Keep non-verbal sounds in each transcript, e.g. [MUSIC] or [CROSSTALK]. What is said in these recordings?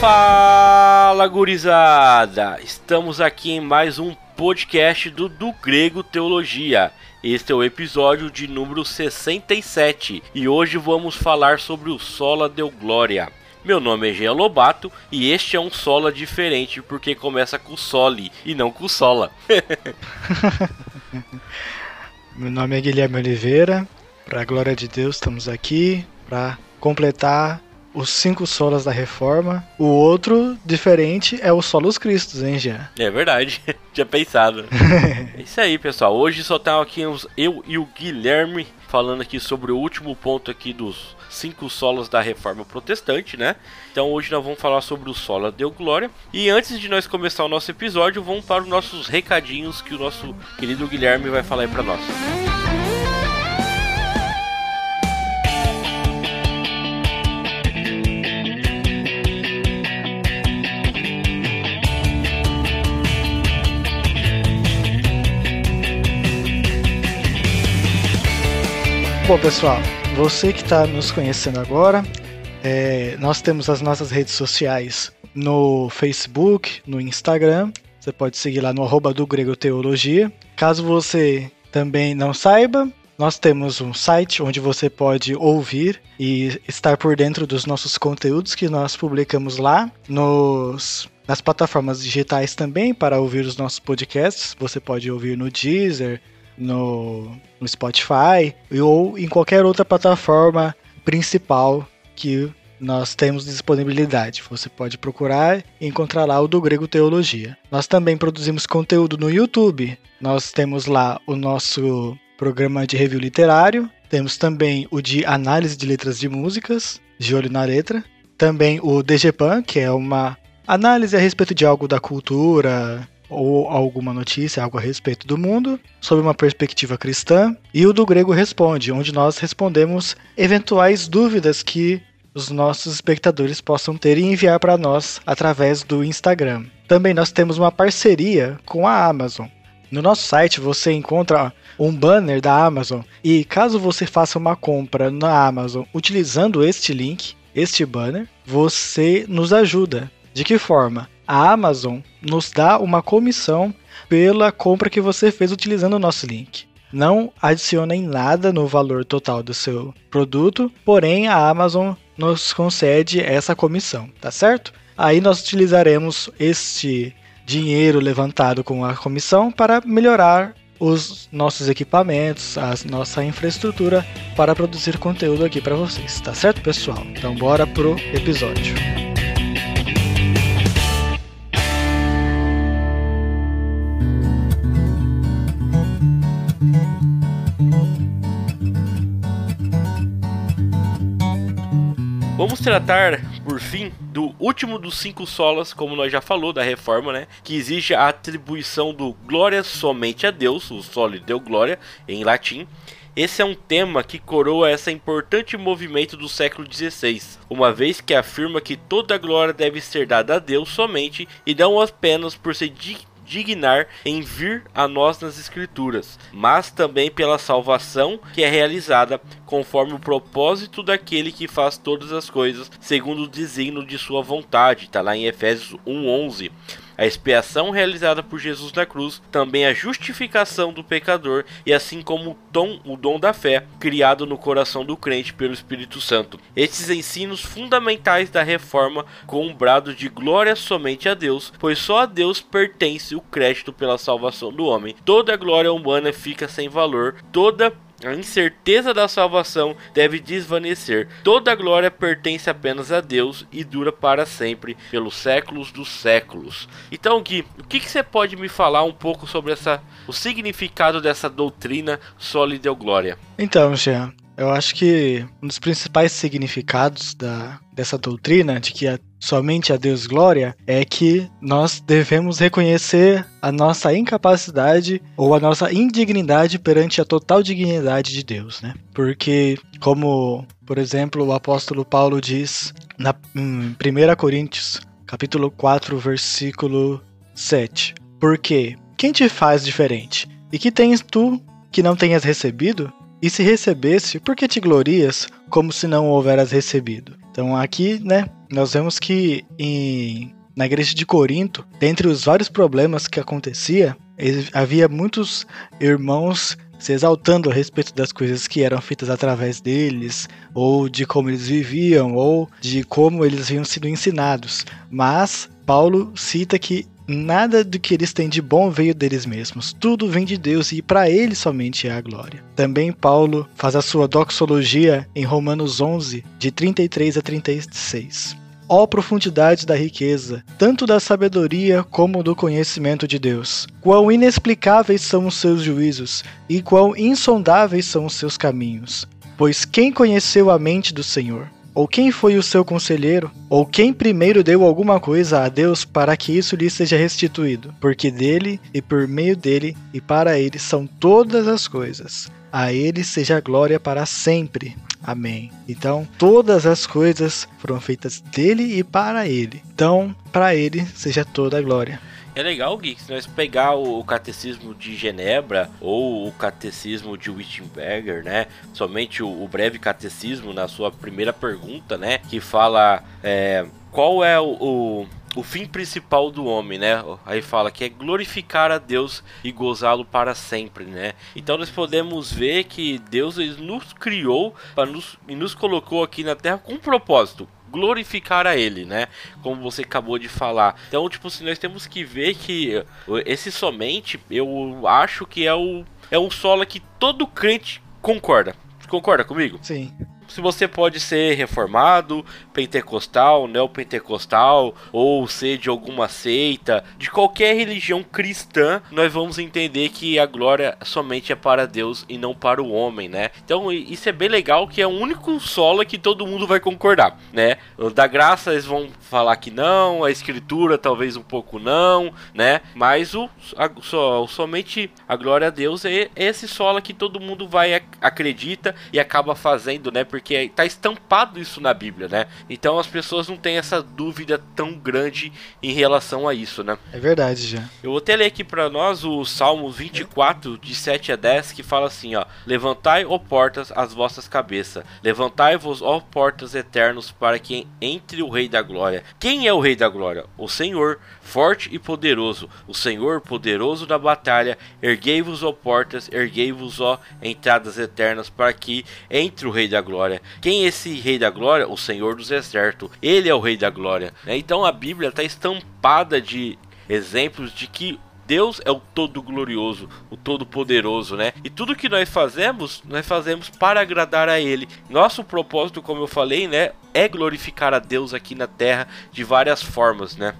Fala gurizada! Estamos aqui em mais um podcast do Do Grego Teologia. Este é o episódio de número 67 e hoje vamos falar sobre o Sola Deu Glória. Meu nome é Jean Lobato e este é um Sola diferente porque começa com Soli e não com Sola. [LAUGHS] Meu nome é Guilherme Oliveira. Para a glória de Deus, estamos aqui para completar os cinco solas da reforma. O outro, diferente, é o Solos Cristos, hein, Jean? É verdade, [LAUGHS] tinha pensado. [LAUGHS] é isso aí, pessoal. Hoje só tá aqui eu e o Guilherme falando aqui sobre o último ponto aqui dos cinco solos da reforma protestante, né? Então hoje nós vamos falar sobre o solo Deu Glória. E antes de nós começar o nosso episódio, vamos para os nossos recadinhos que o nosso querido Guilherme vai falar aí para nós. Música Bom, pessoal, você que está nos conhecendo agora, é, nós temos as nossas redes sociais no Facebook, no Instagram. Você pode seguir lá no arroba do Grego Teologia. Caso você também não saiba, nós temos um site onde você pode ouvir e estar por dentro dos nossos conteúdos que nós publicamos lá nos nas plataformas digitais também para ouvir os nossos podcasts. Você pode ouvir no Deezer, no, no Spotify ou em qualquer outra plataforma principal que nós temos disponibilidade. Você pode procurar e encontrar lá o do Grego Teologia. Nós também produzimos conteúdo no YouTube. Nós temos lá o nosso programa de review literário. Temos também o de análise de letras de músicas, de olho na letra. Também o DGPAN, que é uma análise a respeito de algo da cultura, ou alguma notícia, algo a respeito do mundo, sob uma perspectiva cristã, e o do Grego Responde, onde nós respondemos eventuais dúvidas que os nossos espectadores possam ter e enviar para nós através do Instagram. Também nós temos uma parceria com a Amazon. No nosso site você encontra um banner da Amazon e caso você faça uma compra na Amazon utilizando este link, este banner, você nos ajuda. De que forma? A Amazon nos dá uma comissão pela compra que você fez utilizando o nosso link. Não adicionem nada no valor total do seu produto, porém a Amazon nos concede essa comissão, tá certo? Aí nós utilizaremos este dinheiro levantado com a comissão para melhorar os nossos equipamentos, a nossa infraestrutura para produzir conteúdo aqui para vocês, tá certo, pessoal? Então bora pro episódio. Vamos tratar, por fim, do último dos cinco solas, como nós já falou, da reforma, né? Que exige a atribuição do glória somente a Deus, o solo deu glória em latim. Esse é um tema que coroa esse importante movimento do século XVI, uma vez que afirma que toda glória deve ser dada a Deus somente e não apenas por ser dignar em vir a nós nas Escrituras, mas também pela salvação que é realizada conforme o propósito daquele que faz todas as coisas segundo o desígnio de sua vontade. Está lá em Efésios 1:11 a expiação realizada por Jesus na cruz, também a justificação do pecador e assim como o dom, o dom da fé criado no coração do crente pelo Espírito Santo. Estes ensinos fundamentais da reforma com um brado de glória somente a Deus, pois só a Deus pertence o crédito pela salvação do homem. Toda glória humana fica sem valor, toda a incerteza da salvação deve desvanecer. Toda a glória pertence apenas a Deus e dura para sempre, pelos séculos dos séculos. Então, Gui, o que, que você pode me falar um pouco sobre essa, o significado dessa doutrina sólida glória? Então, Jean, eu acho que um dos principais significados da, dessa doutrina de que a somente a Deus glória, é que nós devemos reconhecer a nossa incapacidade ou a nossa indignidade perante a total dignidade de Deus, né? Porque, como, por exemplo, o apóstolo Paulo diz na, em 1 Coríntios, capítulo 4, versículo 7. Porque quem te faz diferente? E que tens tu que não tenhas recebido? E se recebesse, por que te glorias como se não houveras recebido? Então aqui, né, nós vemos que em, na igreja de Corinto, dentre os vários problemas que acontecia, havia muitos irmãos se exaltando a respeito das coisas que eram feitas através deles, ou de como eles viviam, ou de como eles haviam sido ensinados. Mas Paulo cita que Nada do que eles têm de bom veio deles mesmos. Tudo vem de Deus e para ele somente é a glória. Também Paulo faz a sua doxologia em Romanos 11, de 33 a 36. Ó profundidade da riqueza, tanto da sabedoria como do conhecimento de Deus. Quão inexplicáveis são os seus juízos e quão insondáveis são os seus caminhos. Pois quem conheceu a mente do Senhor? Ou quem foi o seu conselheiro? Ou quem primeiro deu alguma coisa a Deus para que isso lhe seja restituído? Porque dele, e por meio dele, e para ele são todas as coisas. A ele seja glória para sempre. Amém. Então, todas as coisas foram feitas dele e para ele. Então, para ele seja toda a glória. É legal, Gui, se nós pegar o Catecismo de Genebra ou o Catecismo de Wittenberger, né? Somente o, o breve Catecismo, na sua primeira pergunta, né? Que fala é, qual é o, o o fim principal do homem, né? Aí fala que é glorificar a Deus e gozá-lo para sempre, né? Então nós podemos ver que Deus nos criou para nos, e nos colocou aqui na Terra com um propósito, glorificar a ele, né? Como você acabou de falar. Então, tipo, assim, nós temos que ver que esse somente, eu acho que é o é um solo que todo crente concorda. Concorda comigo? Sim se você pode ser reformado, pentecostal, neopentecostal, ou ser de alguma seita, de qualquer religião cristã, nós vamos entender que a glória somente é para Deus e não para o homem, né? Então isso é bem legal que é o único solo que todo mundo vai concordar, né? Da graça eles vão falar que não, a escritura talvez um pouco não, né? Mas o a, só, somente a glória a Deus é esse solo que todo mundo vai acredita e acaba fazendo, né? porque está estampado isso na Bíblia, né? Então as pessoas não têm essa dúvida tão grande em relação a isso, né? É verdade já. Eu vou até ler aqui para nós o Salmo 24, de 7 a 10, que fala assim, ó: Levantai, ó portas, as vossas cabeças, levantai-vos, ó portas eternos, para que entre o Rei da Glória. Quem é o Rei da Glória? O Senhor, forte e poderoso, o Senhor poderoso da batalha. Erguei-vos, ó portas, erguei-vos, ó entradas eternas, para que entre o Rei da Glória glória. Quem é esse rei da glória? O Senhor dos exércitos. Ele é o rei da glória. Né? Então a Bíblia está estampada de exemplos de que Deus é o todo glorioso, o todo poderoso, né? E tudo que nós fazemos, nós fazemos para agradar a ele. Nosso propósito, como eu falei, né, é glorificar a Deus aqui na terra de várias formas, né?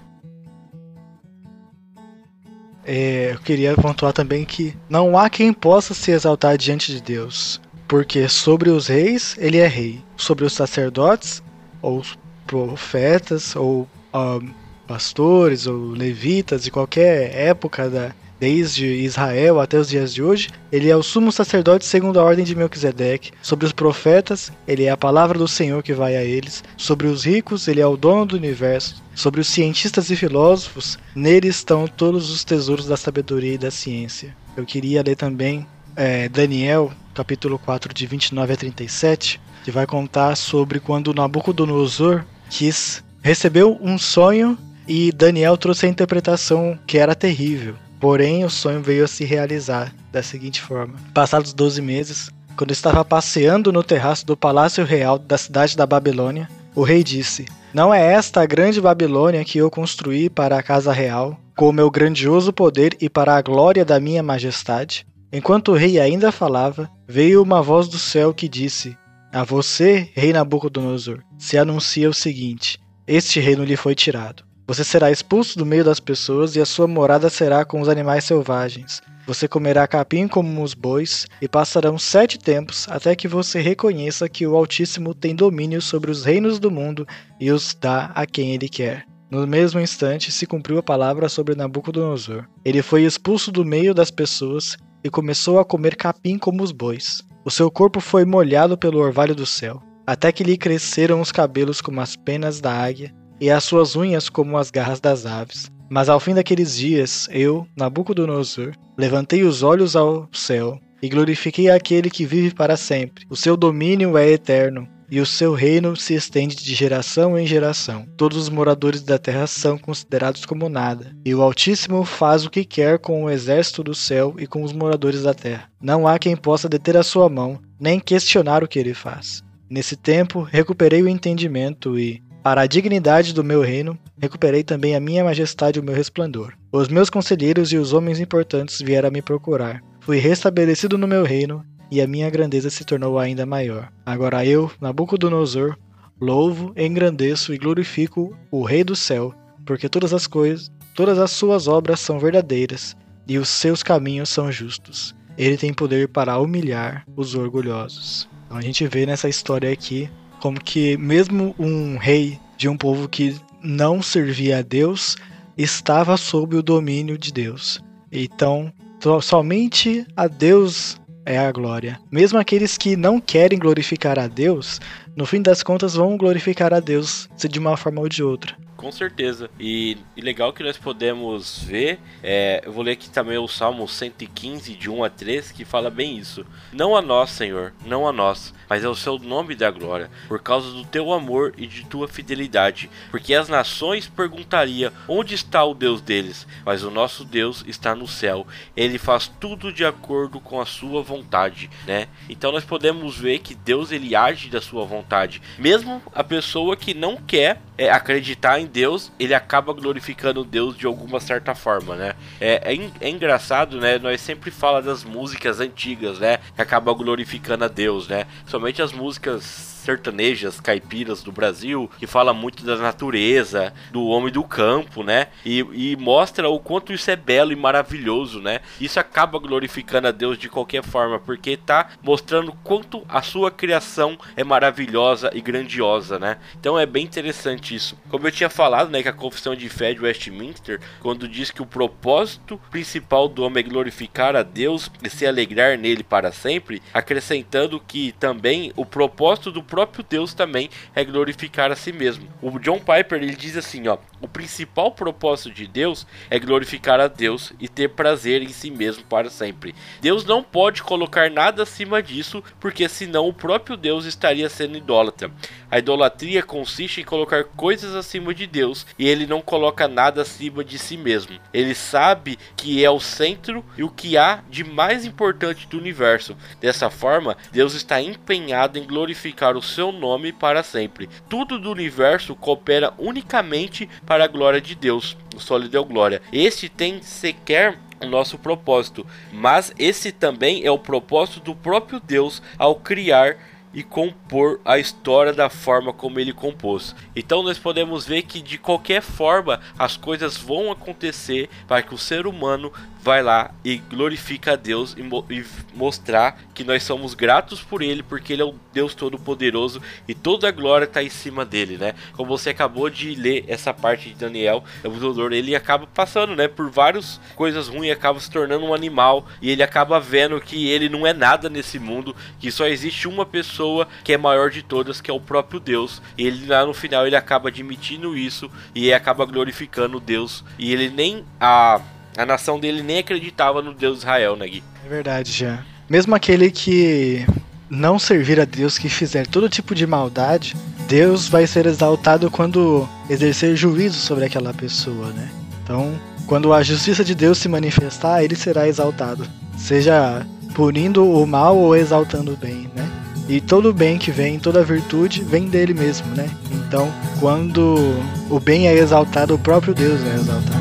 É, eu queria pontuar também que não há quem possa se exaltar diante de Deus. Porque sobre os reis ele é rei, sobre os sacerdotes, ou profetas, ou um, pastores, ou levitas, de qualquer época da, desde Israel até os dias de hoje, ele é o sumo sacerdote segundo a ordem de Melquisedeque. Sobre os profetas, ele é a palavra do Senhor que vai a eles. Sobre os ricos, ele é o dono do universo. Sobre os cientistas e filósofos, nele estão todos os tesouros da sabedoria e da ciência. Eu queria ler também é, Daniel, capítulo 4, de 29 a 37, que vai contar sobre quando Nabucodonosor quis recebeu um sonho e Daniel trouxe a interpretação que era terrível. Porém, o sonho veio a se realizar da seguinte forma: Passados 12 meses, quando estava passeando no terraço do palácio real da cidade da Babilônia, o rei disse: Não é esta a grande Babilônia que eu construí para a casa real, com o meu grandioso poder e para a glória da minha majestade? Enquanto o rei ainda falava, veio uma voz do céu que disse: A você, rei Nabucodonosor, se anuncia o seguinte: Este reino lhe foi tirado. Você será expulso do meio das pessoas e a sua morada será com os animais selvagens. Você comerá capim como os bois, e passarão sete tempos até que você reconheça que o Altíssimo tem domínio sobre os reinos do mundo e os dá a quem ele quer. No mesmo instante se cumpriu a palavra sobre Nabucodonosor. Ele foi expulso do meio das pessoas e começou a comer capim como os bois. O seu corpo foi molhado pelo orvalho do céu, até que lhe cresceram os cabelos como as penas da águia e as suas unhas como as garras das aves. Mas ao fim daqueles dias, eu, Nabucodonosor, levantei os olhos ao céu e glorifiquei aquele que vive para sempre. O seu domínio é eterno e o seu reino se estende de geração em geração. Todos os moradores da terra são considerados como nada, e o Altíssimo faz o que quer com o exército do céu e com os moradores da terra. Não há quem possa deter a sua mão, nem questionar o que ele faz. Nesse tempo, recuperei o entendimento e, para a dignidade do meu reino, recuperei também a minha majestade e o meu resplendor. Os meus conselheiros e os homens importantes vieram me procurar. Fui restabelecido no meu reino e a minha grandeza se tornou ainda maior. Agora eu, Nabucodonosor, louvo, engrandeço e glorifico o Rei do céu, porque todas as coisas, todas as suas obras são verdadeiras e os seus caminhos são justos. Ele tem poder para humilhar os orgulhosos. Então a gente vê nessa história aqui como que mesmo um rei de um povo que não servia a Deus estava sob o domínio de Deus. Então, somente a Deus é a glória. Mesmo aqueles que não querem glorificar a Deus, no fim das contas vão glorificar a Deus de uma forma ou de outra. Com certeza. E, e, legal que nós podemos ver, é, eu vou ler aqui também o Salmo 115, de 1 a 3, que fala bem isso. Não a nós, Senhor, não a nós, mas ao seu nome da glória, por causa do teu amor e de tua fidelidade. Porque as nações perguntariam onde está o Deus deles, mas o nosso Deus está no céu. Ele faz tudo de acordo com a sua vontade, né? Então nós podemos ver que Deus ele age da sua vontade, mesmo a pessoa que não quer é, acreditar em Deus, ele acaba glorificando Deus de alguma certa forma, né? É, é, é engraçado, né? Nós sempre fala das músicas antigas, né? Que acabam glorificando a Deus, né? Somente as músicas sertanejas caipiras do Brasil, que fala muito da natureza, do homem do campo, né? E, e mostra o quanto isso é belo e maravilhoso, né? Isso acaba glorificando a Deus de qualquer forma, porque tá mostrando quanto a sua criação é maravilhosa e grandiosa, né? Então é bem interessante isso. Como eu tinha falado, né, que a confissão de fé de Westminster, quando diz que o propósito principal do homem é glorificar a Deus e se alegrar nele para sempre, acrescentando que também o propósito do próprio Deus também é glorificar a si mesmo. O John Piper ele diz assim, ó, o principal propósito de Deus é glorificar a Deus e ter prazer em si mesmo para sempre. Deus não pode colocar nada acima disso, porque senão o próprio Deus estaria sendo idólatra. A idolatria consiste em colocar coisas acima de Deus e ele não coloca nada acima de si mesmo. Ele sabe que é o centro e o que há de mais importante do universo. Dessa forma, Deus está empenhado em glorificar o seu nome para sempre. Tudo do universo coopera unicamente para a glória de Deus. O Sol lhe deu glória. Este tem sequer o nosso propósito, mas esse também é o propósito do próprio Deus ao criar e compor a história da forma como ele compôs. Então nós podemos ver que de qualquer forma as coisas vão acontecer para que o ser humano vai lá e glorifica a Deus e, mo e, mostrar que nós somos gratos por Ele, porque Ele é o Deus Todo-Poderoso e toda a glória está em cima dele, né? Como você acabou de ler essa parte de Daniel, o Nabucodonosor ele acaba passando, né, por várias coisas ruins, acaba se tornando um animal e ele acaba vendo que ele não é nada nesse mundo, que só existe uma pessoa que é maior de todas, que é o próprio Deus. E ele lá no final ele acaba admitindo isso e acaba glorificando Deus e ele nem a a nação dele nem acreditava no Deus de Israel, né, Gui? É verdade, já. Mesmo aquele que não servir a Deus, que fizer todo tipo de maldade, Deus vai ser exaltado quando exercer juízo sobre aquela pessoa, né? Então, quando a justiça de Deus se manifestar, ele será exaltado. Seja punindo o mal ou exaltando o bem, né? E todo bem que vem, toda virtude, vem dele mesmo, né? Então, quando o bem é exaltado, o próprio Deus é exaltado.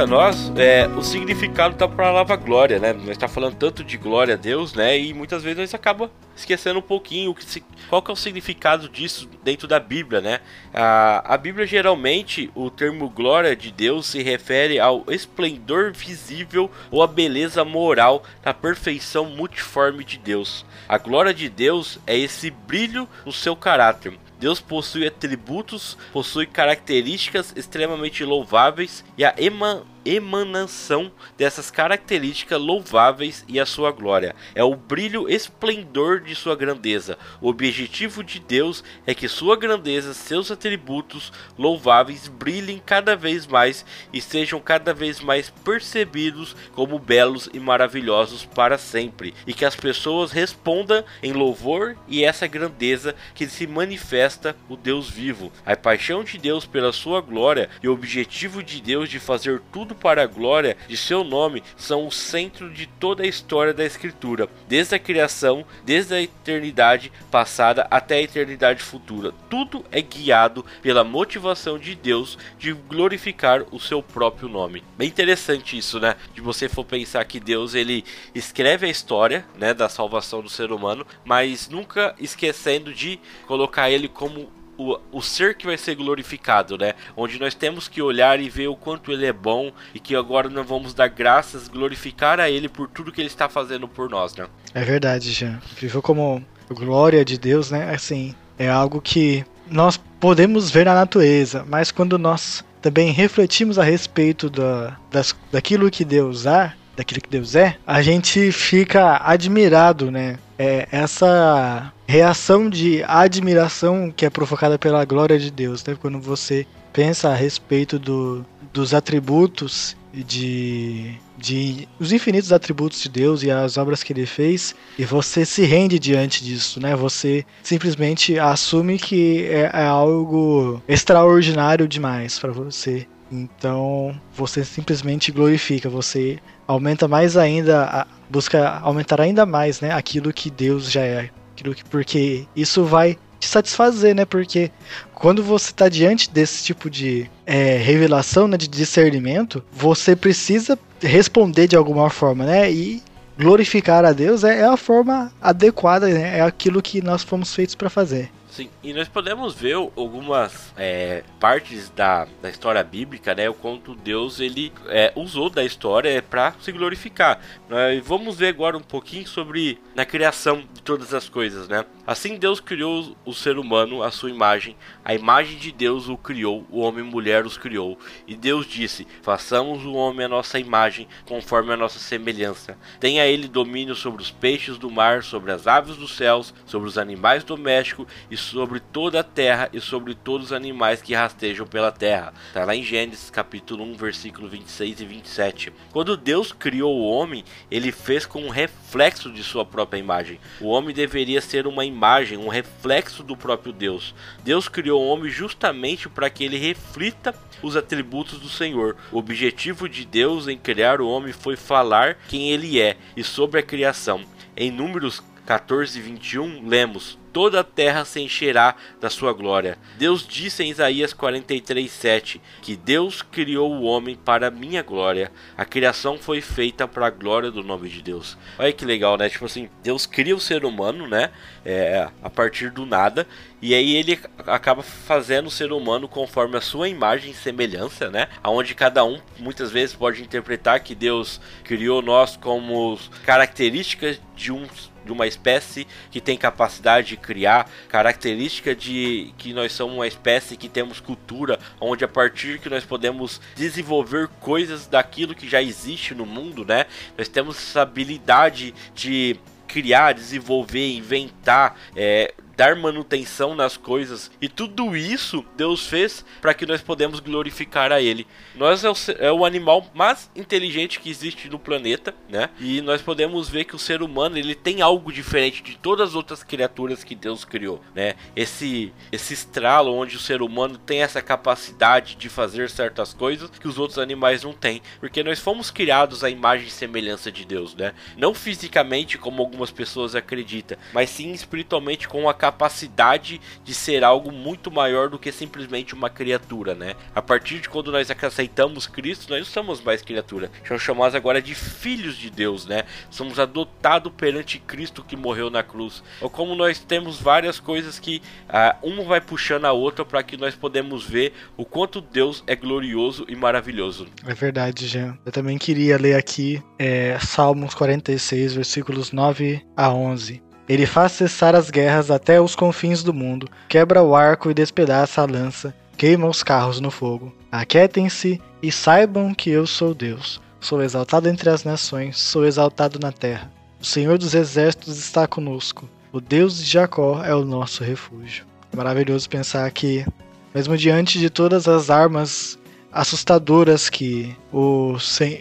Para nós é, o significado da palavra glória, né? Nós está falando tanto de glória a Deus, né? E muitas vezes nós acaba esquecendo um pouquinho que qual que é o significado disso dentro da Bíblia, né? A, a Bíblia geralmente o termo glória de Deus se refere ao esplendor visível ou a beleza moral da perfeição multiforme de Deus. A glória de Deus é esse brilho no seu caráter Deus possui atributos, possui características extremamente louváveis e a eman emanação dessas características louváveis e a sua glória. É o brilho esplendor de sua grandeza. O objetivo de Deus é que sua grandeza, seus atributos louváveis brilhem cada vez mais e sejam cada vez mais percebidos como belos e maravilhosos para sempre, e que as pessoas respondam em louvor e essa grandeza que se manifesta o Deus vivo. A paixão de Deus pela sua glória e o objetivo de Deus de fazer tudo tudo para a glória de seu nome são o centro de toda a história da Escritura, desde a criação, desde a eternidade passada até a eternidade futura. Tudo é guiado pela motivação de Deus de glorificar o seu próprio nome. Bem interessante isso, né? De você for pensar que Deus ele escreve a história, né, da salvação do ser humano, mas nunca esquecendo de colocar ele como o, o ser que vai ser glorificado, né? Onde nós temos que olhar e ver o quanto ele é bom e que agora nós vamos dar graças, glorificar a ele por tudo que ele está fazendo por nós, né? É verdade, Jean. Viveu como glória de Deus, né? Assim, é algo que nós podemos ver na natureza, mas quando nós também refletimos a respeito da, das, daquilo que Deus há, daquilo que Deus é, a gente fica admirado, né? É, essa reação de admiração que é provocada pela glória de Deus, né? Quando você pensa a respeito do, dos atributos de, de os infinitos atributos de Deus e as obras que ele fez e você se rende diante disso, né? Você simplesmente assume que é, é algo extraordinário demais para você. Então você simplesmente glorifica, você aumenta mais ainda, busca aumentar ainda mais, né? Aquilo que Deus já é aquilo que, porque isso vai te satisfazer, né? Porque quando você está diante desse tipo de é, revelação, né, de discernimento, você precisa responder de alguma forma, né? E glorificar a Deus é, é a forma adequada, né? É aquilo que nós fomos feitos para fazer. Sim, e nós podemos ver algumas é, partes da, da história bíblica, né? O quanto Deus ele é, usou da história para se glorificar. Nós vamos ver agora um pouquinho sobre na criação de todas as coisas, né? Assim Deus criou o ser humano à sua imagem, a imagem de Deus o criou, o homem e mulher os criou. E Deus disse: Façamos o homem à nossa imagem, conforme a nossa semelhança. Tenha ele domínio sobre os peixes do mar, sobre as aves dos céus, sobre os animais domésticos e sobre toda a terra e sobre todos os animais que rastejam pela terra. Está lá em Gênesis capítulo 1, versículo 26 e 27. Quando Deus criou o homem, ele fez com um reflexo de sua própria imagem. O homem deveria ser uma imagem, um reflexo do próprio Deus. Deus criou o homem justamente para que ele reflita os atributos do Senhor. O objetivo de Deus em criar o homem foi falar quem ele é e sobre a criação. Em Números 14, 21, lemos: toda a terra se encherá da sua glória. Deus disse em Isaías 43:7 que Deus criou o homem para minha glória. A criação foi feita para a glória do nome de Deus. Olha que legal, né? Tipo assim, Deus cria o ser humano, né? É, a partir do nada e aí ele acaba fazendo o ser humano conforme a sua imagem e semelhança, né? Aonde cada um muitas vezes pode interpretar que Deus criou nós como características de um de uma espécie que tem capacidade de criar, característica de que nós somos uma espécie que temos cultura, onde a partir que nós podemos desenvolver coisas daquilo que já existe no mundo, né? Nós temos essa habilidade de criar, desenvolver, inventar, é, dar manutenção nas coisas e tudo isso Deus fez para que nós podemos glorificar a Ele. Nós é o, é o, animal mais inteligente que existe no planeta, né? E nós podemos ver que o ser humano ele tem algo diferente de todas as outras criaturas que Deus criou, né? Esse esse estralo onde o ser humano tem essa capacidade de fazer certas coisas que os outros animais não têm, porque nós fomos criados à imagem e semelhança de Deus, né? Não fisicamente como algumas pessoas acreditam, mas sim espiritualmente com a capacidade capacidade de ser algo muito maior do que simplesmente uma criatura, né? A partir de quando nós aceitamos Cristo, nós não somos mais criatura. Somos chamados agora de filhos de Deus, né? Somos adotados perante Cristo que morreu na cruz. Ou como nós temos várias coisas que uh, uma vai puxando a outra para que nós podemos ver o quanto Deus é glorioso e maravilhoso. É verdade, Jean. Eu também queria ler aqui é, Salmos 46, versículos 9 a 11. Ele faz cessar as guerras até os confins do mundo, quebra o arco e despedaça a lança, queima os carros no fogo. Aquietem-se e saibam que eu sou Deus. Sou exaltado entre as nações, sou exaltado na terra. O Senhor dos exércitos está conosco. O Deus de Jacó é o nosso refúgio. Maravilhoso pensar que, mesmo diante de todas as armas assustadoras que o,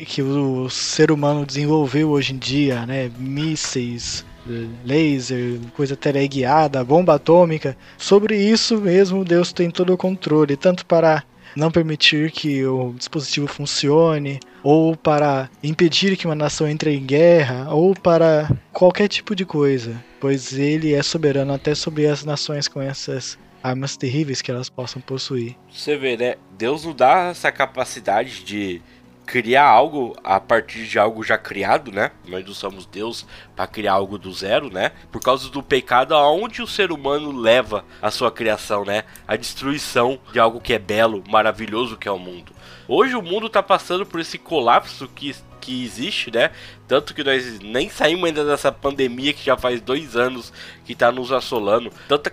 que o ser humano desenvolveu hoje em dia, né? Mísseis, laser, coisa teleguiada, bomba atômica. Sobre isso mesmo, Deus tem todo o controle, tanto para não permitir que o dispositivo funcione, ou para impedir que uma nação entre em guerra, ou para qualquer tipo de coisa, pois ele é soberano até sobre as nações com essas armas terríveis que elas possam possuir. Você vê, né? Deus não dá essa capacidade de criar algo a partir de algo já criado, né? Nós não somos Deus para criar algo do zero, né? Por causa do pecado, aonde o ser humano leva a sua criação, né? A destruição de algo que é belo, maravilhoso que é o mundo. Hoje o mundo está passando por esse colapso que que existe, né? Tanto que nós nem saímos ainda dessa pandemia que já faz dois anos que está nos assolando. Tanta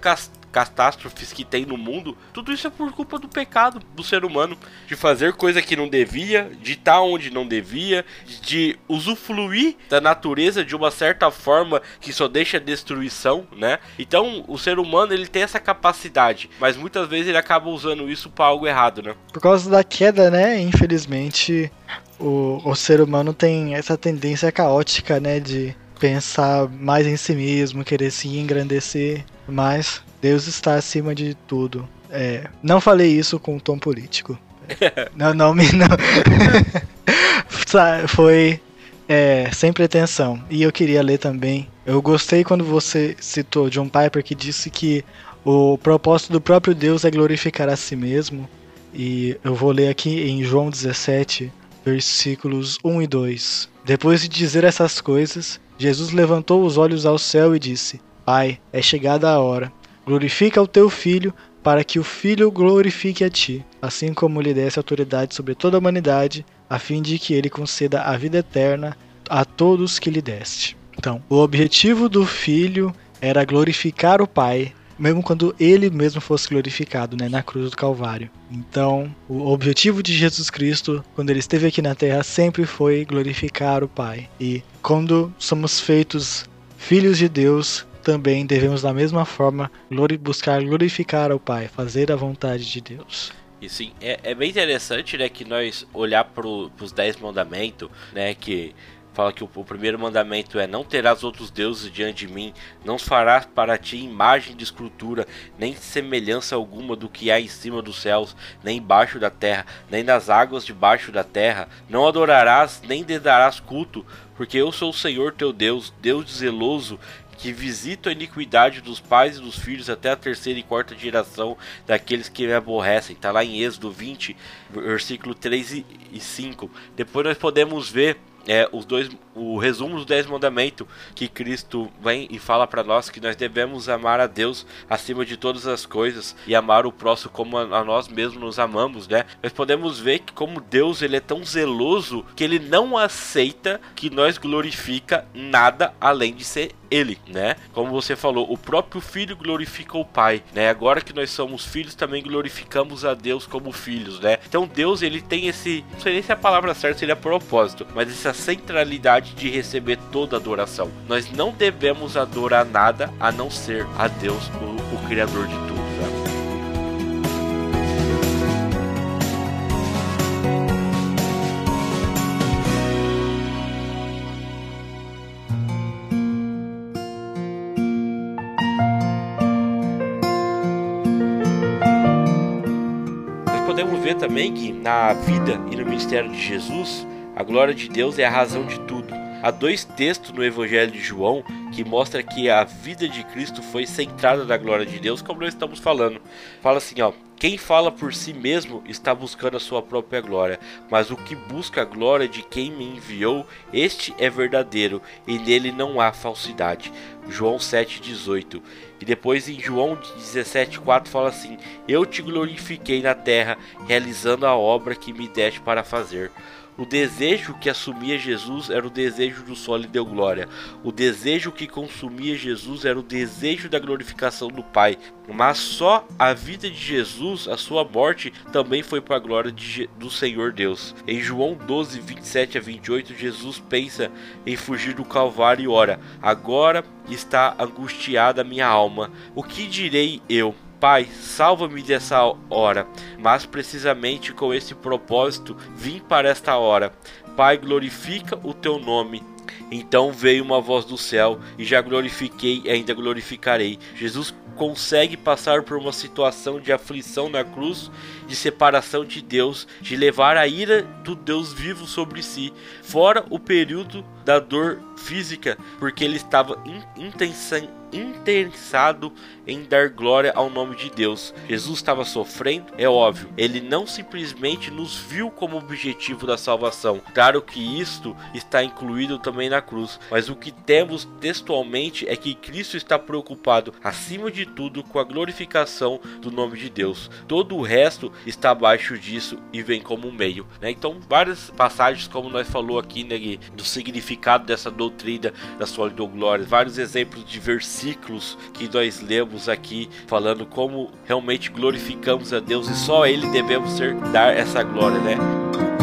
catástrofes que tem no mundo, tudo isso é por culpa do pecado do ser humano, de fazer coisa que não devia, de estar onde não devia, de usufruir da natureza de uma certa forma que só deixa destruição, né? Então, o ser humano ele tem essa capacidade, mas muitas vezes ele acaba usando isso para algo errado, né? Por causa da queda, né? Infelizmente, o, o ser humano tem essa tendência caótica, né? De pensar mais em si mesmo, querer se engrandecer, mas Deus está acima de tudo. É, não falei isso com um tom político. [LAUGHS] não, não me. Não. [LAUGHS] Foi é, sem pretensão. E eu queria ler também. Eu gostei quando você citou John Piper que disse que o propósito do próprio Deus é glorificar a si mesmo. E eu vou ler aqui em João 17, versículos 1 e 2. Depois de dizer essas coisas, Jesus levantou os olhos ao céu e disse: Pai, é chegada a hora. Glorifica o teu filho, para que o filho glorifique a ti, assim como lhe desse autoridade sobre toda a humanidade, a fim de que ele conceda a vida eterna a todos que lhe deste. Então, o objetivo do filho era glorificar o pai, mesmo quando ele mesmo fosse glorificado né, na cruz do Calvário. Então, o objetivo de Jesus Cristo, quando ele esteve aqui na terra, sempre foi glorificar o Pai. E quando somos feitos filhos de Deus, também devemos da mesma forma buscar glorificar ao Pai, fazer a vontade de Deus. E sim, é, é bem interessante, né, que nós olhar para os dez mandamentos, né, que fala que o, o, primeiro mandamento é não terás outros deuses diante de mim, não farás para ti imagem de escultura, nem semelhança alguma do que há em cima dos céus, nem embaixo da terra, nem nas águas debaixo da terra, não adorarás, nem lhe darás culto, porque eu sou o Senhor teu Deus, Deus zeloso, que visita a iniquidade dos pais e dos filhos até a terceira e quarta geração daqueles que me aborrecem. Está lá em Êxodo 20, versículo 3 e 5. Depois nós podemos ver é, os dois, o resumo dos dez mandamentos que Cristo vem e fala para nós que nós devemos amar a Deus acima de todas as coisas e amar o próximo como a, a, nós mesmos nos amamos, né? Nós podemos ver que como Deus ele é tão zeloso que ele não aceita que nós glorifica nada além de ser ele, né? Como você falou, o próprio filho glorifica o pai, né? Agora que nós somos filhos, também glorificamos a Deus como filhos, né? Então Deus, ele tem esse, não sei nem se é a palavra certa seria propósito, mas essa centralidade de receber toda adoração. Nós não devemos adorar nada a não ser a Deus, o, o criador de tudo. Também que na vida e no ministério de Jesus, a glória de Deus é a razão de tudo. Há dois textos no Evangelho de João que mostra que a vida de Cristo foi centrada na glória de Deus, como nós estamos falando. Fala assim, ó: quem fala por si mesmo está buscando a sua própria glória, mas o que busca a glória de quem me enviou, este é verdadeiro, e nele não há falsidade. João 7,18. E depois em João 17,4 fala assim: Eu te glorifiquei na terra, realizando a obra que me deste para fazer. O desejo que assumia Jesus era o desejo do sol e deu glória. O desejo que consumia Jesus era o desejo da glorificação do Pai. Mas só a vida de Jesus, a sua morte, também foi para a glória de, do Senhor Deus. Em João 12, 27 a 28, Jesus pensa em fugir do Calvário e ora: Agora está angustiada minha alma. O que direi eu? Pai, salva-me dessa hora, mas precisamente com esse propósito vim para esta hora. Pai, glorifica o teu nome. Então veio uma voz do céu, e já glorifiquei e ainda glorificarei. Jesus consegue passar por uma situação de aflição na cruz, de separação de Deus, de levar a ira do Deus vivo sobre si, fora o período da dor física, porque ele estava intensa interessado em dar glória ao nome de Deus. Jesus estava sofrendo, é óbvio. Ele não simplesmente nos viu como objetivo da salvação. Claro que isto está incluído também na cruz, mas o que temos textualmente é que Cristo está preocupado acima de tudo com a glorificação do nome de Deus. Todo o resto está abaixo disso e vem como um meio. Né? Então, várias passagens, como nós falou aqui, né, do significado dessa doutrina da solidão glória, vários exemplos de versículos versículos que nós lemos aqui, falando como realmente glorificamos a Deus e só a Ele devemos ser, dar essa glória, né?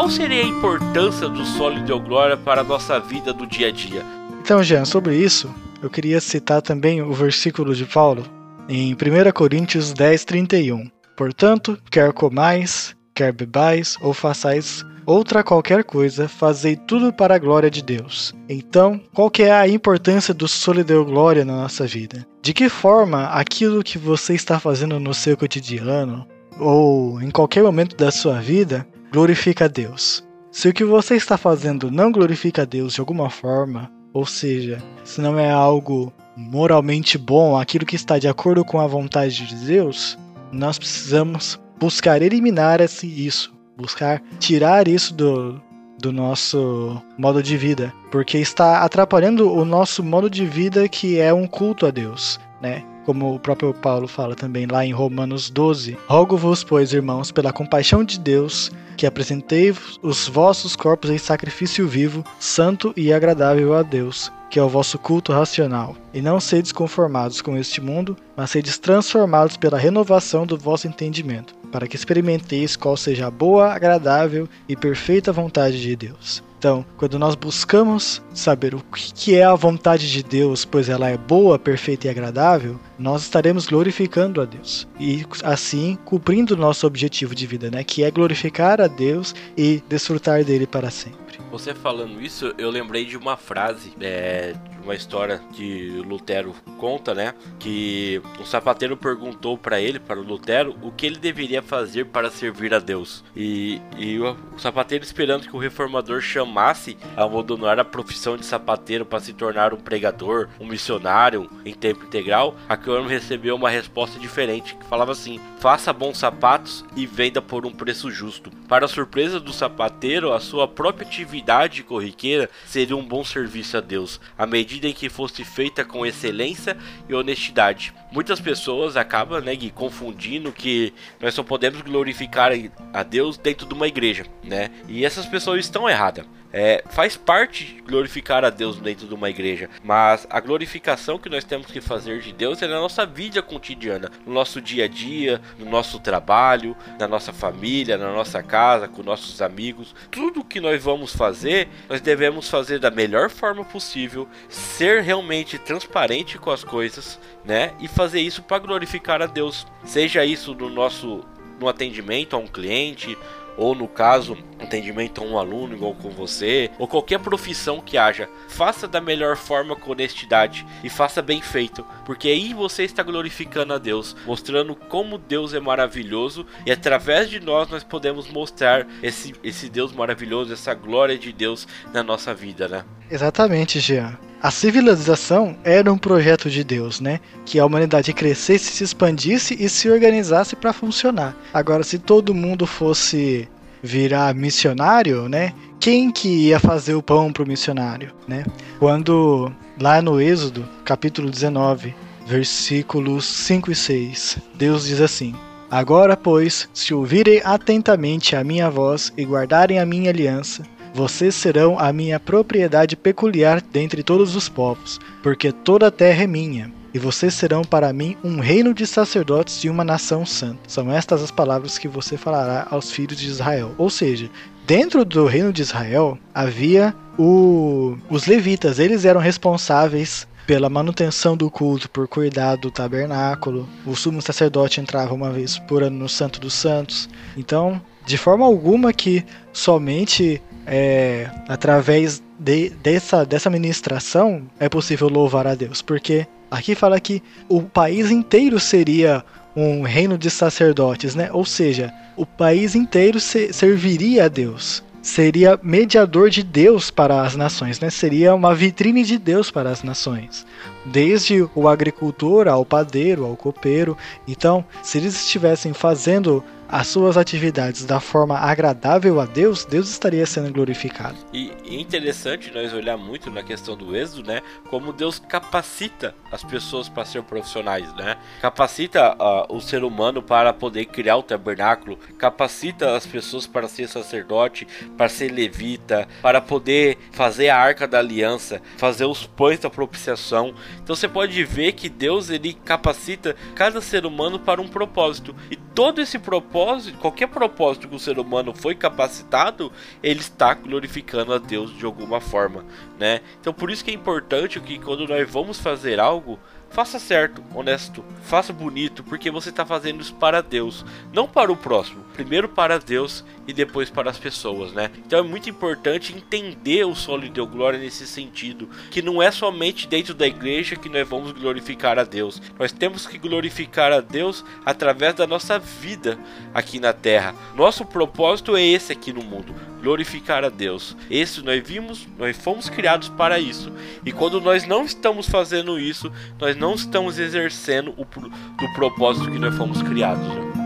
Qual seria a importância do sólido glória para a nossa vida do dia a dia? Então, Jean, sobre isso, eu queria citar também o versículo de Paulo em 1 Coríntios 10, 31. Portanto, quer comais, quer bebais ou façais outra qualquer coisa, fazei tudo para a glória de Deus. Então, qual que é a importância do sólido glória na nossa vida? De que forma aquilo que você está fazendo no seu cotidiano ou em qualquer momento da sua vida glorifica a Deus. Se o que você está fazendo não glorifica a Deus de alguma forma, ou seja, se não é algo moralmente bom, aquilo que está de acordo com a vontade de Deus, nós precisamos buscar eliminar esse, isso, buscar tirar isso do, do nosso modo de vida, porque está atrapalhando o nosso modo de vida que é um culto a Deus, né? Como o próprio Paulo fala também lá em Romanos 12. Rogo-vos, pois, irmãos, pela compaixão de Deus, que apresentei os vossos corpos em sacrifício vivo, santo e agradável a Deus, que é o vosso culto racional. E não sedes conformados com este mundo, mas sedes transformados pela renovação do vosso entendimento, para que experimenteis qual seja a boa, agradável e perfeita vontade de Deus. Então, quando nós buscamos saber o que é a vontade de Deus, pois ela é boa, perfeita e agradável, nós estaremos glorificando a Deus e assim cumprindo o nosso objetivo de vida, né, que é glorificar a Deus e desfrutar dele para sempre. Você falando isso, eu lembrei de uma frase, é, uma história que Lutero conta, né? Que um sapateiro perguntou para ele, para o Lutero, o que ele deveria fazer para servir a Deus. E, e o, o sapateiro, esperando que o reformador chamasse a abandonar a profissão de sapateiro para se tornar um pregador, um missionário em tempo integral, a Câmara recebeu uma resposta diferente, que falava assim: faça bons sapatos e venda por um preço justo. Para a surpresa do sapateiro, a sua própria atividade corriqueira seria um bom serviço a Deus. A medida medida em que fosse feita com excelência e honestidade. Muitas pessoas acabam né, Gui, confundindo que nós só podemos glorificar a Deus dentro de uma igreja, né? E essas pessoas estão erradas. É, faz parte glorificar a Deus dentro de uma igreja, mas a glorificação que nós temos que fazer de Deus é na nossa vida cotidiana, no nosso dia a dia, no nosso trabalho, na nossa família, na nossa casa, com nossos amigos. Tudo que nós vamos fazer, nós devemos fazer da melhor forma possível, ser realmente transparente com as coisas, né? E fazer isso para glorificar a Deus. Seja isso no nosso no atendimento a um cliente, ou no caso, atendimento a um aluno igual com você, ou qualquer profissão que haja, faça da melhor forma com honestidade e faça bem feito, porque aí você está glorificando a Deus, mostrando como Deus é maravilhoso e através de nós nós podemos mostrar esse, esse Deus maravilhoso, essa glória de Deus na nossa vida, né? Exatamente, Jean. A civilização era um projeto de Deus, né? Que a humanidade crescesse, se expandisse e se organizasse para funcionar. Agora, se todo mundo fosse virar missionário, né? Quem que ia fazer o pão para o missionário, né? Quando lá no Êxodo, capítulo 19, versículos 5 e 6, Deus diz assim: Agora, pois, se ouvirem atentamente a minha voz e guardarem a minha aliança, vocês serão a minha propriedade peculiar dentre todos os povos, porque toda a terra é minha. E vocês serão para mim um reino de sacerdotes e uma nação santa. São estas as palavras que você falará aos filhos de Israel. Ou seja, dentro do reino de Israel havia o... os levitas, eles eram responsáveis pela manutenção do culto, por cuidar do tabernáculo. O sumo sacerdote entrava uma vez por ano no Santo dos Santos. Então, de forma alguma que somente é, através de, dessa, dessa ministração é possível louvar a Deus, porque aqui fala que o país inteiro seria um reino de sacerdotes, né? Ou seja, o país inteiro se, serviria a Deus. Seria mediador de Deus para as nações, né? Seria uma vitrine de Deus para as nações. Desde o agricultor ao padeiro, ao copeiro. Então, se eles estivessem fazendo as suas atividades da forma agradável a Deus, Deus estaria sendo glorificado. E interessante nós olhar muito na questão do êxodo, né? Como Deus capacita as pessoas para ser profissionais, né? Capacita uh, o ser humano para poder criar o tabernáculo, capacita as pessoas para ser sacerdote, para ser levita, para poder fazer a arca da aliança, fazer os pães da propiciação. Então você pode ver que Deus ele capacita cada ser humano para um propósito. E todo esse propósito, qualquer propósito que o ser humano foi capacitado, ele está glorificando a Deus de alguma forma, né? Então por isso que é importante que quando nós vamos fazer algo, Faça certo, honesto, faça bonito, porque você está fazendo isso para Deus, não para o próximo. Primeiro para Deus e depois para as pessoas, né? Então é muito importante entender o solo de Deus glória nesse sentido, que não é somente dentro da igreja que nós vamos glorificar a Deus. Nós temos que glorificar a Deus através da nossa vida aqui na terra. Nosso propósito é esse aqui no mundo glorificar a Deus. Esse nós vimos, nós fomos criados para isso. E quando nós não estamos fazendo isso, nós não estamos exercendo o do propósito que nós fomos criados. Né?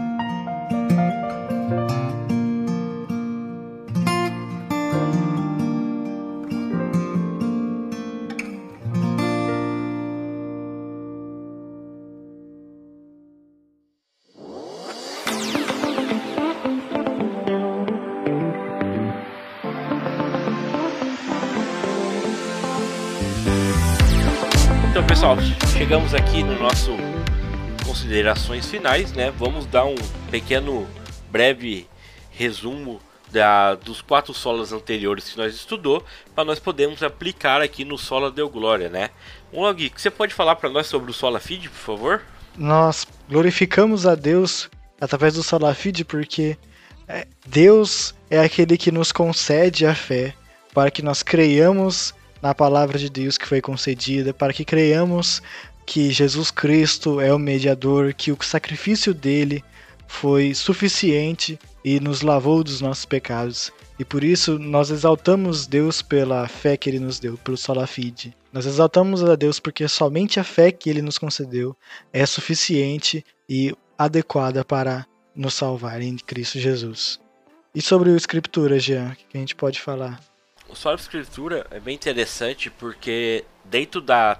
Chegamos aqui no nosso considerações finais, né? Vamos dar um pequeno breve resumo da, dos quatro solas anteriores que nós estudou para nós podermos aplicar aqui no Sola Deu Glória, né? Log, você pode falar para nós sobre o Sola Feed, por favor? Nós glorificamos a Deus através do Sola Feed porque é, Deus é aquele que nos concede a fé para que nós creiamos na palavra de Deus que foi concedida, para que creiamos que Jesus Cristo é o mediador, que o sacrifício dele foi suficiente e nos lavou dos nossos pecados. E por isso nós exaltamos Deus pela fé que ele nos deu, pelo sola fide. Nós exaltamos a Deus porque somente a fé que ele nos concedeu é suficiente e adequada para nos salvar em Cristo Jesus. E sobre o Escritura, Jean, o que a gente pode falar? o Solo Escritura é bem interessante porque dentro da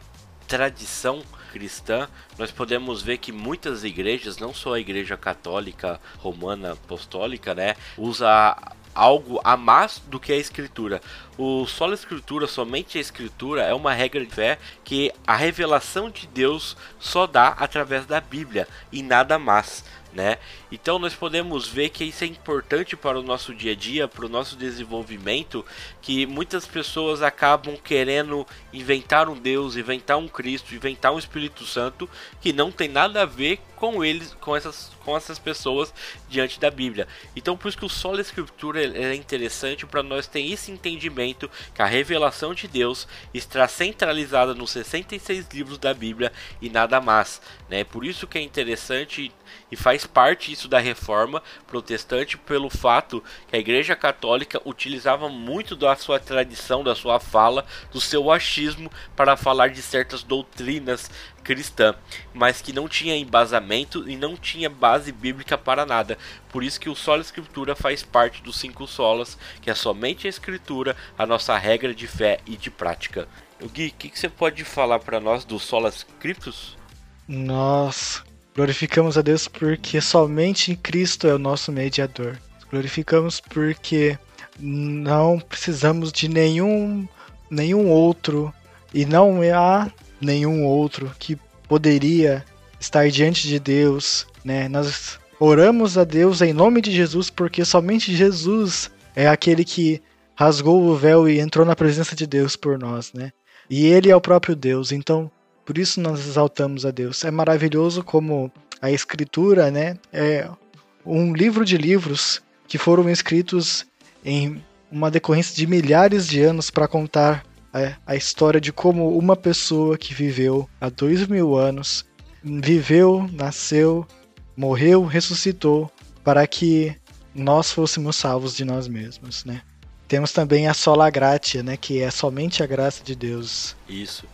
tradição cristã, nós podemos ver que muitas igrejas, não só a igreja católica, romana, apostólica, né, usa algo a mais do que a escritura. O solo escritura, somente a escritura, é uma regra de fé que a revelação de Deus só dá através da Bíblia e nada mais né? Então nós podemos ver que isso é importante para o nosso dia a dia, para o nosso desenvolvimento, que muitas pessoas acabam querendo inventar um Deus, inventar um Cristo, inventar um Espírito Santo que não tem nada a ver com eles, com essas, com essas pessoas diante da Bíblia. Então por isso que o solo escritura é interessante para nós ter esse entendimento que a revelação de Deus está centralizada nos 66 livros da Bíblia e nada mais, né? Por isso que é interessante e faz parte isso da reforma protestante pelo fato que a Igreja Católica utilizava muito da sua tradição, da sua fala, do seu achismo para falar de certas doutrinas cristã, mas que não tinha embasamento e não tinha base bíblica para nada. Por isso que o solo escritura faz parte dos cinco solas, que é somente a escritura, a nossa regra de fé e de prática. Gui, o que, que, você pode falar para nós dos solas criptos? Nós Glorificamos a Deus porque somente em Cristo é o nosso mediador. Glorificamos porque não precisamos de nenhum nenhum outro e não há nenhum outro que poderia estar diante de Deus, né? Nós oramos a Deus em nome de Jesus porque somente Jesus é aquele que rasgou o véu e entrou na presença de Deus por nós, né? E ele é o próprio Deus. Então, por isso nós exaltamos a Deus. É maravilhoso como a escritura, né, é um livro de livros que foram escritos em uma decorrência de milhares de anos para contar a, a, história de como uma pessoa que viveu há dois mil anos viveu, nasceu, morreu, ressuscitou para que nós fôssemos salvos de nós mesmos, né? Temos também a sola gratia, né, que é somente a graça de Deus. Isso.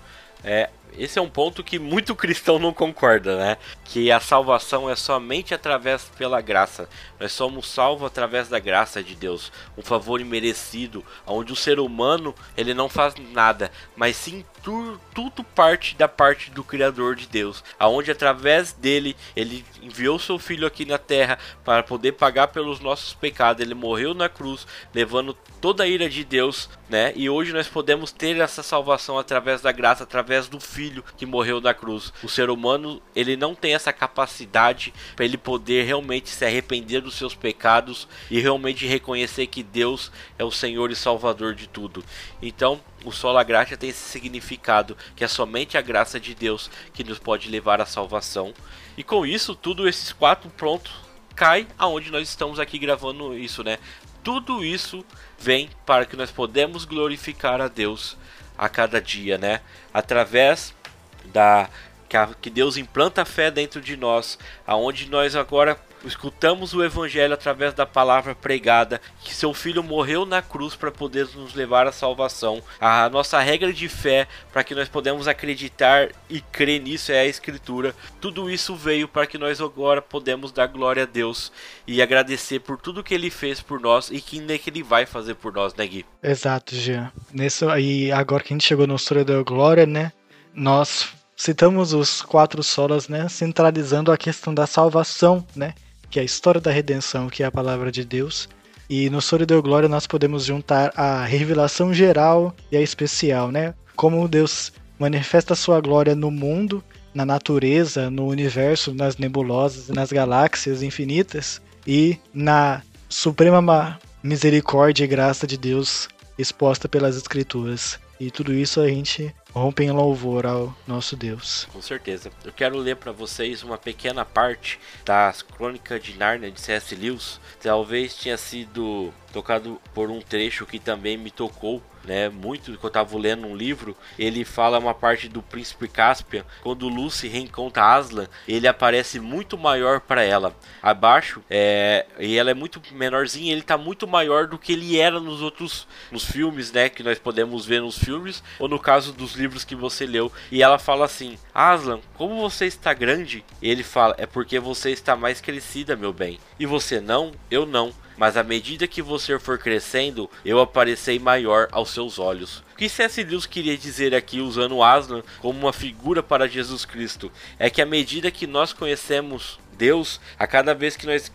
É, esse é um ponto que muito cristão não concorda, né? Que a salvação é somente através pela graça. Nós somos salvos através da graça de Deus, um favor imerecido, onde o ser humano ele não faz nada, mas sim tu, tudo parte da parte do Criador de Deus, aonde através dele ele enviou seu filho aqui na terra para poder pagar pelos nossos pecados. Ele morreu na cruz, levando toda a ira de Deus, né? E hoje nós podemos ter essa salvação através da graça, através do filho que morreu na cruz. O ser humano, ele não tem essa capacidade para ele poder realmente se arrepender dos seus pecados e realmente reconhecer que Deus é o Senhor e Salvador de tudo. Então, o sola graça tem esse significado que é somente a graça de Deus que nos pode levar à salvação. E com isso, tudo esses quatro prontos cai aonde nós estamos aqui gravando isso, né? Tudo isso vem para que nós podemos glorificar a Deus a cada dia, né? Através da que, a, que Deus implanta a fé dentro de nós, aonde nós agora escutamos o evangelho através da palavra pregada, que seu filho morreu na cruz para poder nos levar à salvação. A nossa regra de fé para que nós podemos acreditar e crer nisso é a escritura. Tudo isso veio para que nós agora podemos dar glória a Deus e agradecer por tudo que ele fez por nós e que, que ele vai fazer por nós, né, Gui? Exato, Jean. Nesse, e agora que a gente chegou no História da Glória, né? Nós citamos os quatro solas, né, centralizando a questão da salvação, né, que é a história da redenção, que é a palavra de Deus. E no Soro Deu Glória nós podemos juntar a revelação geral e a especial, né? Como Deus manifesta sua glória no mundo, na natureza, no universo, nas nebulosas, nas galáxias infinitas e na suprema misericórdia e graça de Deus exposta pelas escrituras. E tudo isso a gente rompe em louvor ao nosso Deus. Com certeza. Eu quero ler para vocês uma pequena parte das Crônicas de Nárnia de C.S. Lewis. Talvez tenha sido tocado por um trecho que também me tocou né, muito que eu estava lendo um livro, ele fala uma parte do príncipe Caspian, quando Lucy reencontra Aslan, ele aparece muito maior para ela. Abaixo, é, e ela é muito menorzinha, ele está muito maior do que ele era nos outros nos filmes, né, que nós podemos ver nos filmes ou no caso dos livros que você leu. E ela fala assim: "Aslan, como você está grande?" E ele fala: "É porque você está mais crescida, meu bem. E você não? Eu não." Mas à medida que você for crescendo, eu aparecerei maior aos seus olhos. O que C.S. Lewis queria dizer aqui, usando Aslan como uma figura para Jesus Cristo, é que à medida que nós conhecemos Deus, a cada vez que nós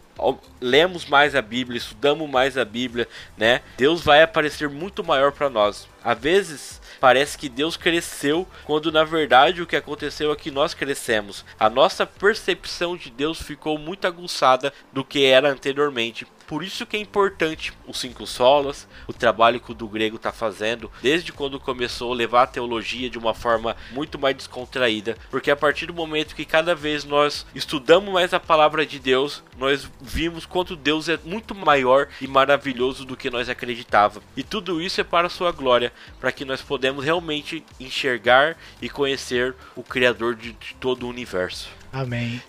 lemos mais a Bíblia, estudamos mais a Bíblia, né? Deus vai aparecer muito maior para nós. Às vezes parece que Deus cresceu, quando na verdade o que aconteceu é que nós crescemos. A nossa percepção de Deus ficou muito aguçada do que era anteriormente. Por isso que é importante os cinco solas, o trabalho que o do grego está fazendo, desde quando começou a levar a teologia de uma forma muito mais descontraída, porque a partir do momento que cada vez nós estudamos mais a palavra de Deus, nós vimos quanto Deus é muito maior e maravilhoso do que nós acreditava. E tudo isso é para a sua glória, para que nós podemos realmente enxergar e conhecer o criador de, de todo o universo. Amém.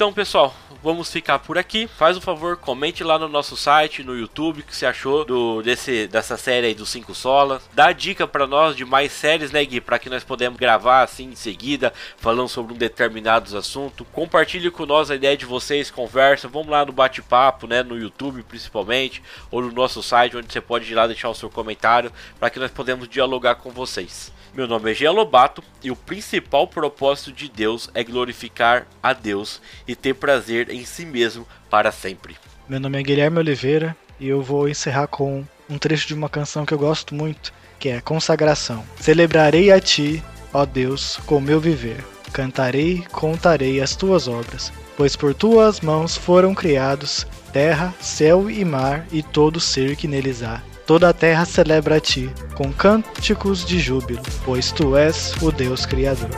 Então, pessoal, vamos ficar por aqui. Faz um favor, comente lá no nosso site, no YouTube, o que você achou do, desse, dessa série aí dos 5 solas. Dá dica para nós de mais séries, né, Gui? Para que nós podemos gravar assim em seguida, falando sobre um determinados assunto. Compartilhe com nós a ideia de vocês, conversa. Vamos lá no bate-papo, né? No YouTube principalmente, ou no nosso site, onde você pode ir lá deixar o seu comentário, para que nós podemos dialogar com vocês. Meu nome é Gia Lobato e o principal propósito de Deus é glorificar a Deus e ter prazer em si mesmo para sempre. Meu nome é Guilherme Oliveira e eu vou encerrar com um trecho de uma canção que eu gosto muito, que é Consagração. Celebrarei a ti, ó Deus, com meu viver. Cantarei, contarei as tuas obras, pois por tuas mãos foram criados terra, céu e mar e todo ser que neles há Toda a terra celebra a ti, com cânticos de júbilo, pois tu és o Deus Criador.